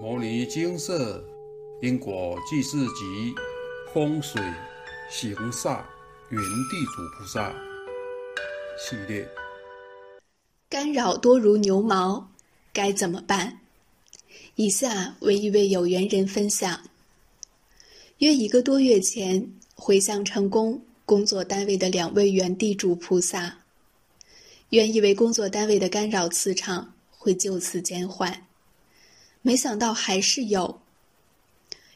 《摩尼金色因果记事集》风水行煞原地主菩萨系列。干扰多如牛毛，该怎么办？以下为一位有缘人分享：约一个多月前，回向成功工作单位的两位原地主菩萨，原以为工作单位的干扰磁场会就此减缓。没想到还是有，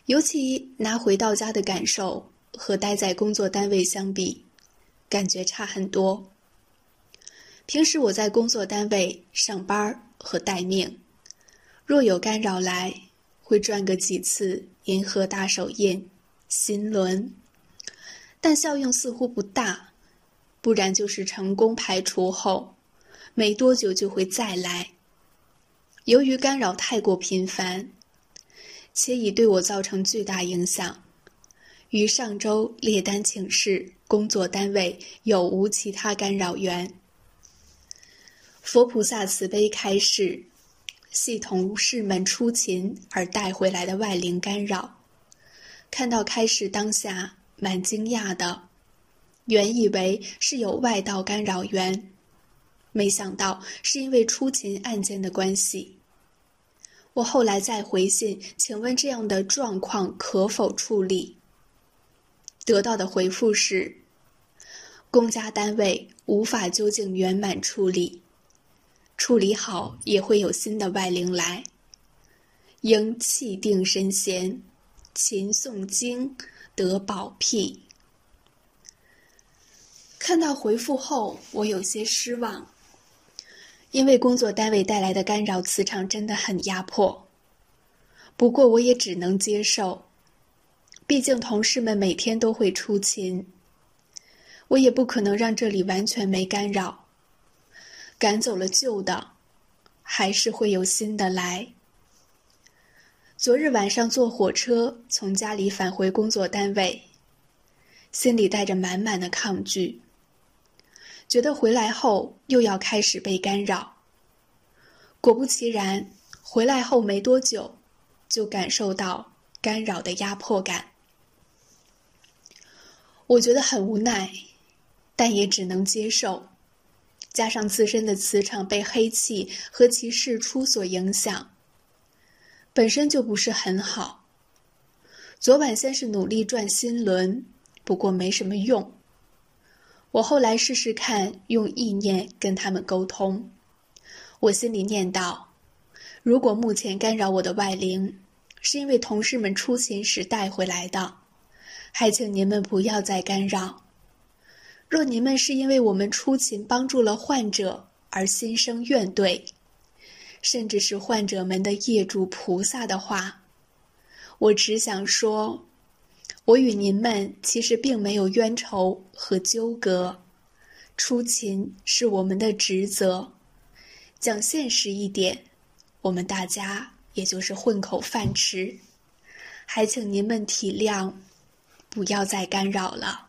尤其拿回到家的感受和待在工作单位相比，感觉差很多。平时我在工作单位上班和待命，若有干扰来，会转个几次银河大手印、心轮，但效用似乎不大，不然就是成功排除后，没多久就会再来。由于干扰太过频繁，且已对我造成巨大影响，于上周列单请示工作单位有无其他干扰源。佛菩萨慈悲开示，系同事们出勤而带回来的外灵干扰。看到开示当下，蛮惊讶的，原以为是有外道干扰源。没想到是因为出勤案件的关系。我后来再回信，请问这样的状况可否处理？得到的回复是：公家单位无法究竟圆满处理，处理好也会有新的外灵来，应气定神闲，勤诵经，得保庇。看到回复后，我有些失望。因为工作单位带来的干扰磁场真的很压迫，不过我也只能接受。毕竟同事们每天都会出勤，我也不可能让这里完全没干扰。赶走了旧的，还是会有新的来。昨日晚上坐火车从家里返回工作单位，心里带着满满的抗拒。觉得回来后又要开始被干扰。果不其然，回来后没多久，就感受到干扰的压迫感。我觉得很无奈，但也只能接受。加上自身的磁场被黑气和其释出所影响，本身就不是很好。昨晚先是努力转心轮，不过没什么用。我后来试试看，用意念跟他们沟通。我心里念道：“如果目前干扰我的外灵，是因为同事们出勤时带回来的，还请您们不要再干扰。若您们是因为我们出勤帮助了患者而心生怨怼，甚至是患者们的业主菩萨的话，我只想说。”我与您们其实并没有冤仇和纠葛，出勤是我们的职责。讲现实一点，我们大家也就是混口饭吃，还请您们体谅，不要再干扰了。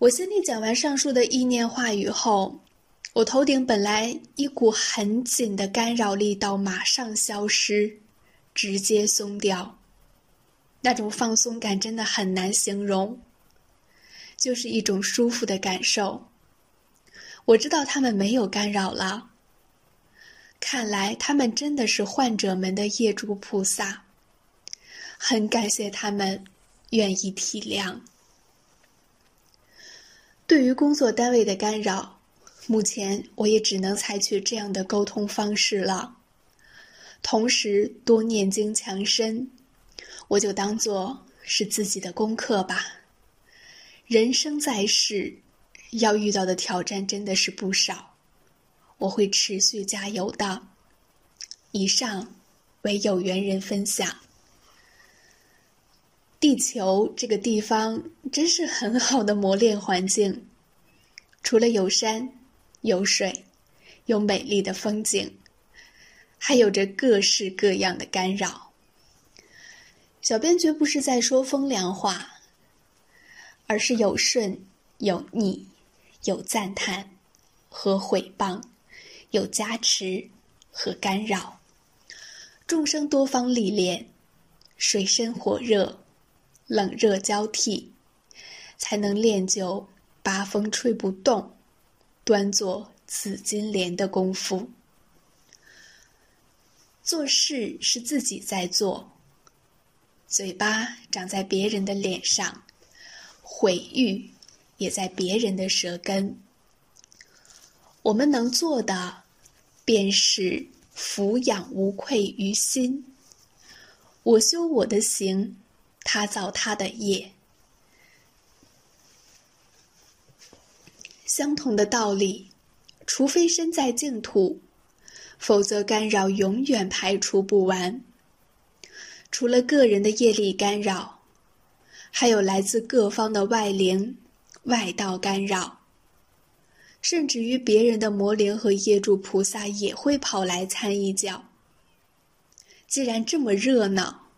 我心里讲完上述的意念话语后，我头顶本来一股很紧的干扰力道马上消失，直接松掉。那种放松感真的很难形容，就是一种舒服的感受。我知道他们没有干扰了，看来他们真的是患者们的业主菩萨，很感谢他们愿意体谅。对于工作单位的干扰，目前我也只能采取这样的沟通方式了，同时多念经强身。我就当做是自己的功课吧。人生在世，要遇到的挑战真的是不少，我会持续加油的。以上为有缘人分享。地球这个地方真是很好的磨练环境，除了有山、有水、有美丽的风景，还有着各式各样的干扰。小编绝不是在说风凉话，而是有顺有逆，有赞叹和毁谤，有加持和干扰。众生多方历练，水深火热，冷热交替，才能练就八风吹不动，端坐紫金莲的功夫。做事是自己在做，嘴巴长在别人的脸上，毁誉也在别人的舌根。我们能做的，便是。俯仰无愧于心，我修我的行，他造他的业。相同的道理，除非身在净土，否则干扰永远排除不完。除了个人的业力干扰，还有来自各方的外灵、外道干扰。甚至于别人的魔灵和业主菩萨也会跑来参一脚。既然这么热闹，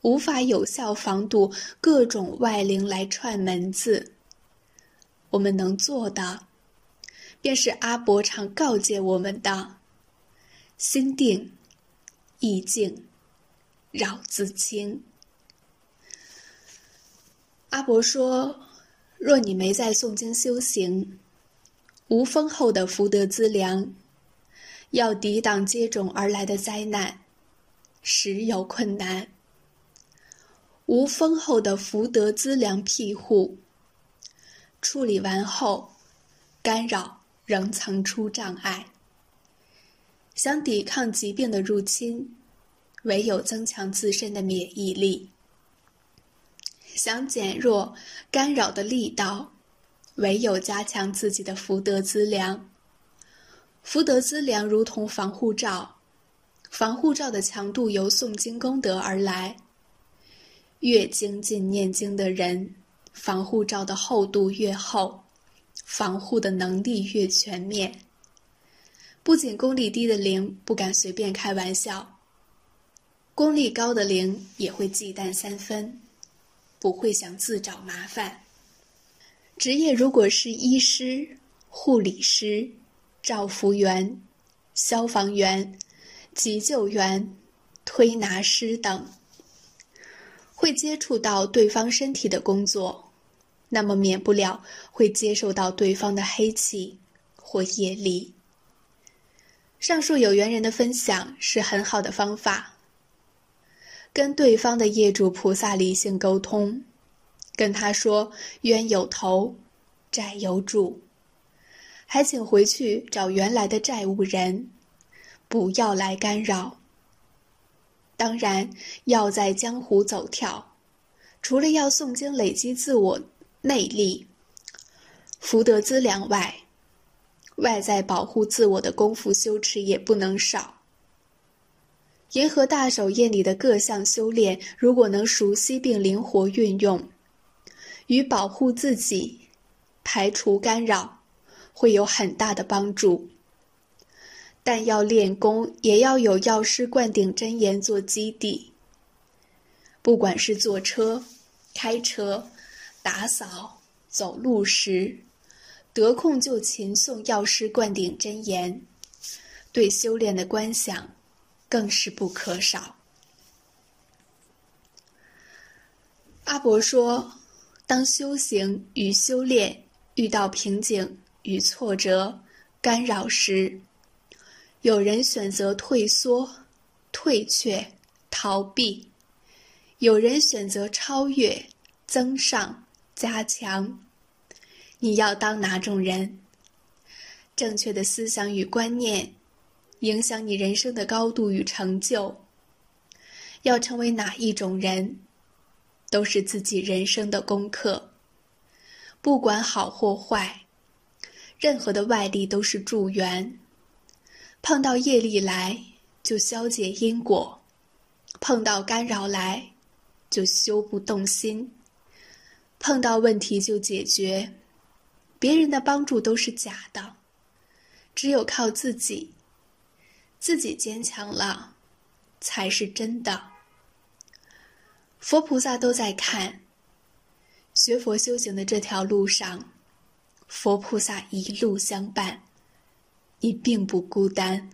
无法有效防堵各种外灵来串门子，我们能做的，便是阿伯常告诫我们的：心定、意静、扰自清。阿伯说：若你没在诵经修行，无丰厚的福德资粮，要抵挡接踵而来的灾难，时有困难。无丰厚的福德资粮庇护，处理完后，干扰仍层出障碍。想抵抗疾病的入侵，唯有增强自身的免疫力；想减弱干扰的力道。唯有加强自己的福德资粮。福德资粮如同防护罩，防护罩的强度由诵经功德而来。越精进念经的人，防护罩的厚度越厚，防护的能力越全面。不仅功力低的灵不敢随便开玩笑，功力高的灵也会忌惮三分，不会想自找麻烦。职业如果是医师、护理师、照服员、消防员、急救员、推拿师等，会接触到对方身体的工作，那么免不了会接受到对方的黑气或业力。上述有缘人的分享是很好的方法，跟对方的业主菩萨理性沟通。跟他说冤有头，债有主，还请回去找原来的债务人，不要来干扰。当然，要在江湖走跳，除了要诵经累积自我内力、福德资粮外，外在保护自我的功夫修持也不能少。银河大手印里的各项修炼，如果能熟悉并灵活运用。与保护自己、排除干扰，会有很大的帮助。但要练功，也要有药师灌顶真言做基底。不管是坐车、开车、打扫、走路时，得空就勤诵药师灌顶真言，对修炼的观想更是不可少。阿伯说。当修行与修炼遇到瓶颈与挫折干扰时，有人选择退缩、退却、逃避；有人选择超越、增上、加强。你要当哪种人？正确的思想与观念，影响你人生的高度与成就。要成为哪一种人？都是自己人生的功课，不管好或坏，任何的外力都是助缘。碰到业力来，就消解因果；碰到干扰来，就修不动心；碰到问题就解决。别人的帮助都是假的，只有靠自己，自己坚强了，才是真的。佛菩萨都在看，学佛修行的这条路上，佛菩萨一路相伴，你并不孤单。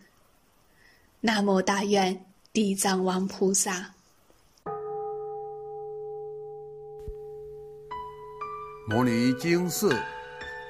那么大愿，地藏王菩萨。摩尼经色，